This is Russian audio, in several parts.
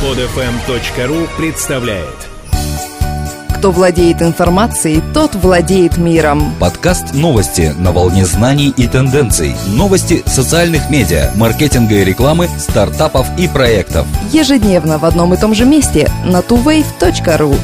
Подфм.ру представляет Кто владеет информацией, тот владеет миром. Подкаст новости на волне знаний и тенденций. Новости социальных медиа, маркетинга и рекламы, стартапов и проектов. Ежедневно в одном и том же месте на tuwave.ru.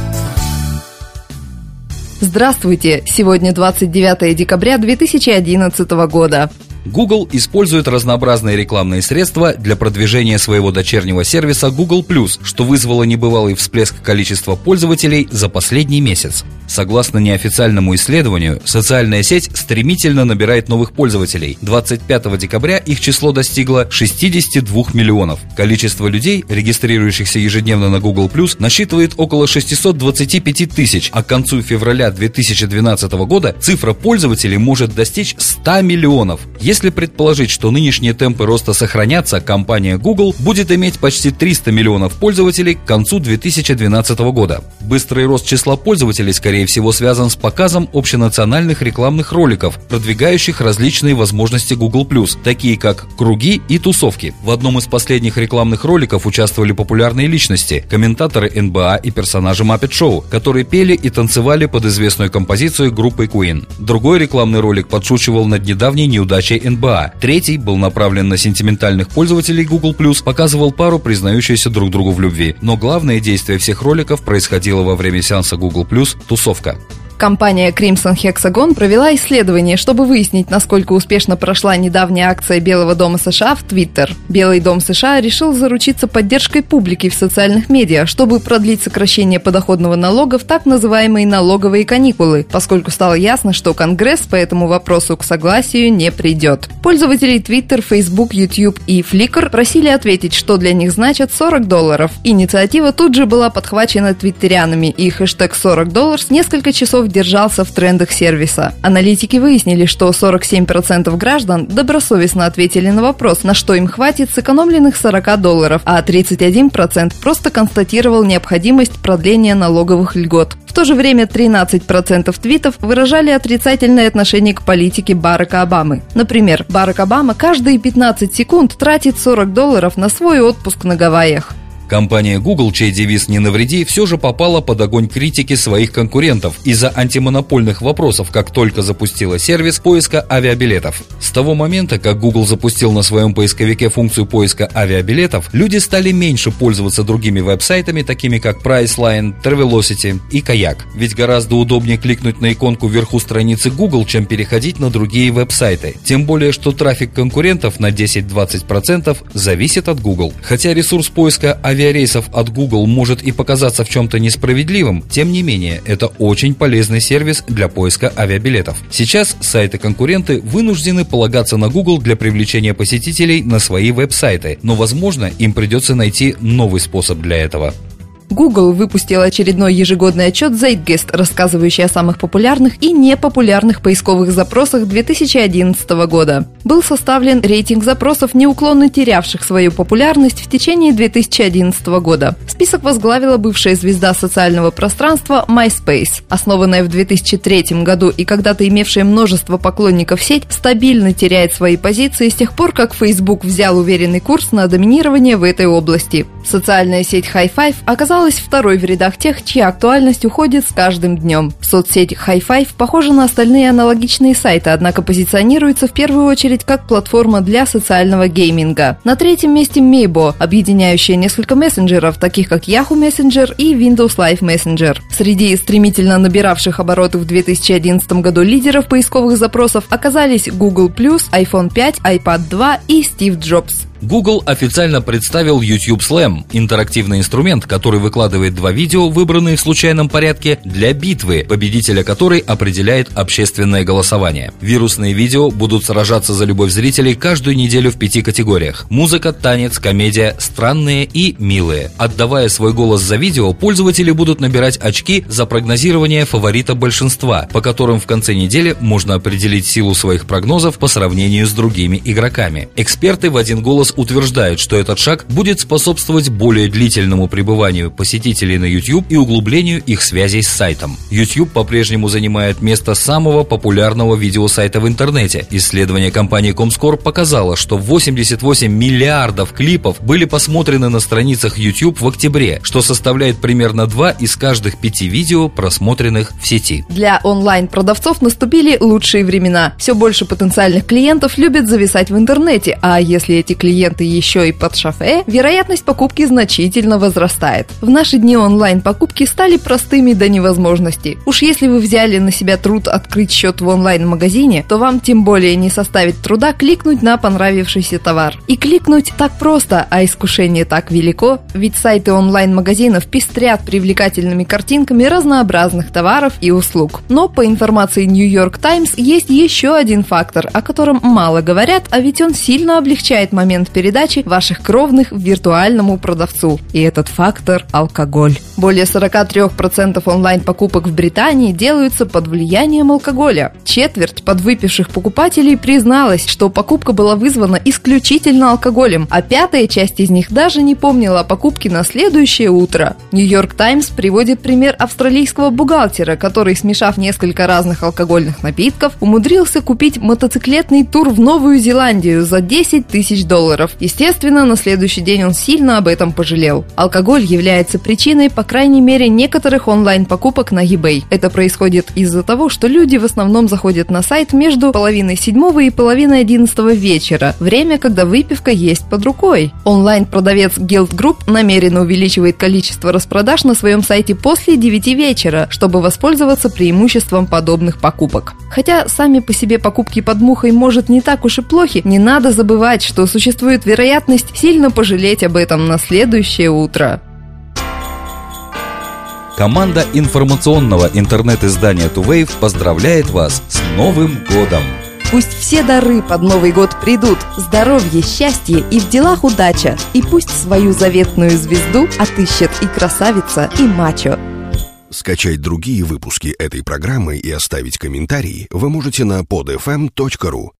Здравствуйте! Сегодня 29 декабря 2011 года. Google использует разнообразные рекламные средства для продвижения своего дочернего сервиса Google+, что вызвало небывалый всплеск количества пользователей за последний месяц. Согласно неофициальному исследованию, социальная сеть стремительно набирает новых пользователей. 25 декабря их число достигло 62 миллионов. Количество людей, регистрирующихся ежедневно на Google+, насчитывает около 625 тысяч, а к концу февраля 2012 года цифра пользователей может достичь 100 миллионов. Если предположить, что нынешние темпы роста сохранятся, компания Google будет иметь почти 300 миллионов пользователей к концу 2012 года. Быстрый рост числа пользователей, скорее всего, связан с показом общенациональных рекламных роликов, продвигающих различные возможности Google+, такие как круги и тусовки. В одном из последних рекламных роликов участвовали популярные личности, комментаторы НБА и персонажи Muppet Show, которые пели и танцевали под известную композицию группы Queen. Другой рекламный ролик подшучивал над недавней неудачей НБА. Третий был направлен на сентиментальных пользователей Google+, показывал пару, признающуюся друг другу в любви. Но главное действие всех роликов происходило во время сеанса Google+, тусовка. Компания Crimson Hexagon провела исследование, чтобы выяснить, насколько успешно прошла недавняя акция Белого дома США в Twitter. Белый дом США решил заручиться поддержкой публики в социальных медиа, чтобы продлить сокращение подоходного налога в так называемые налоговые каникулы, поскольку стало ясно, что Конгресс по этому вопросу к согласию не придет. Пользователи Twitter, Facebook, YouTube и Flickr просили ответить, что для них значит 40 долларов. Инициатива тут же была подхвачена твиттерянами, и хэштег 40 долларов несколько часов держался в трендах сервиса. Аналитики выяснили, что 47% граждан добросовестно ответили на вопрос, на что им хватит сэкономленных 40 долларов, а 31% просто констатировал необходимость продления налоговых льгот. В то же время 13% твитов выражали отрицательное отношение к политике Барака Обамы. Например, Барак Обама каждые 15 секунд тратит 40 долларов на свой отпуск на Гавайях. Компания Google, чей девиз «Не навреди», все же попала под огонь критики своих конкурентов из-за антимонопольных вопросов, как только запустила сервис поиска авиабилетов. С того момента, как Google запустил на своем поисковике функцию поиска авиабилетов, люди стали меньше пользоваться другими веб-сайтами, такими как Priceline, Travelocity и Kayak. Ведь гораздо удобнее кликнуть на иконку вверху страницы Google, чем переходить на другие веб-сайты. Тем более, что трафик конкурентов на 10-20% зависит от Google. Хотя ресурс поиска авиабилетов авиарейсов от Google может и показаться в чем-то несправедливым, тем не менее, это очень полезный сервис для поиска авиабилетов. Сейчас сайты-конкуренты вынуждены полагаться на Google для привлечения посетителей на свои веб-сайты, но, возможно, им придется найти новый способ для этого. Google выпустил очередной ежегодный отчет Zeitgeist, рассказывающий о самых популярных и непопулярных поисковых запросах 2011 года. Был составлен рейтинг запросов, неуклонно терявших свою популярность в течение 2011 года. Список возглавила бывшая звезда социального пространства MySpace. Основанная в 2003 году и когда-то имевшая множество поклонников сеть, стабильно теряет свои позиции с тех пор, как Facebook взял уверенный курс на доминирование в этой области. Социальная сеть High Five оказалась второй в рядах тех, чья актуальность уходит с каждым днем. Соцсеть High Five похожа на остальные аналогичные сайты, однако позиционируется в первую очередь как платформа для социального гейминга. На третьем месте Meibo, объединяющая несколько мессенджеров, таких как Yahoo Messenger и Windows Live Messenger. Среди стремительно набиравших обороты в 2011 году лидеров поисковых запросов оказались Google+, iPhone 5, iPad 2 и Steve Jobs. Google официально представил YouTube Slam – интерактивный инструмент, который выкладывает два видео, выбранные в случайном порядке, для битвы, победителя которой определяет общественное голосование. Вирусные видео будут сражаться за любовь зрителей каждую неделю в пяти категориях – музыка, танец, комедия, странные и милые. Отдавая свой голос за видео, пользователи будут набирать очки за прогнозирование фаворита большинства, по которым в конце недели можно определить силу своих прогнозов по сравнению с другими игроками. Эксперты в один голос голос утверждает, что этот шаг будет способствовать более длительному пребыванию посетителей на YouTube и углублению их связей с сайтом. YouTube по-прежнему занимает место самого популярного видеосайта в интернете. Исследование компании Comscore показало, что 88 миллиардов клипов были посмотрены на страницах YouTube в октябре, что составляет примерно 2 из каждых 5 видео, просмотренных в сети. Для онлайн-продавцов наступили лучшие времена. Все больше потенциальных клиентов любят зависать в интернете, а если эти клиенты еще и под шофе, вероятность покупки значительно возрастает. В наши дни онлайн-покупки стали простыми до невозможности. Уж если вы взяли на себя труд открыть счет в онлайн-магазине, то вам тем более не составит труда кликнуть на понравившийся товар. И кликнуть так просто, а искушение так велико, ведь сайты онлайн-магазинов пестрят привлекательными картинками разнообразных товаров и услуг. Но по информации New York Times есть еще один фактор, о котором мало говорят, а ведь он сильно облегчает момент передачи ваших кровных виртуальному продавцу. И этот фактор – алкоголь. Более 43% онлайн-покупок в Британии делаются под влиянием алкоголя. Четверть подвыпивших покупателей призналась, что покупка была вызвана исключительно алкоголем, а пятая часть из них даже не помнила о покупке на следующее утро. Нью-Йорк Таймс приводит пример австралийского бухгалтера, который, смешав несколько разных алкогольных напитков, умудрился купить мотоциклетный тур в Новую Зеландию за 10 тысяч долларов. Естественно, на следующий день он сильно об этом пожалел. Алкоголь является причиной, по крайней мере, некоторых онлайн-покупок на eBay. Это происходит из-за того, что люди в основном заходят на сайт между половиной седьмого и половиной одиннадцатого вечера, время, когда выпивка есть под рукой. Онлайн-продавец Guild Group намеренно увеличивает количество распродаж на своем сайте после 9 вечера, чтобы воспользоваться преимуществом подобных покупок. Хотя сами по себе покупки под мухой может не так уж и плохи, не надо забывать, что существует вероятность сильно пожалеть об этом на следующее утро. Команда информационного интернет-издания Tuwave поздравляет вас с Новым годом! Пусть все дары под Новый год придут, здоровье, счастье и в делах удача. И пусть свою заветную звезду отыщет и красавица, и мачо. Скачать другие выпуски этой программы и оставить комментарии вы можете на podfm.ru.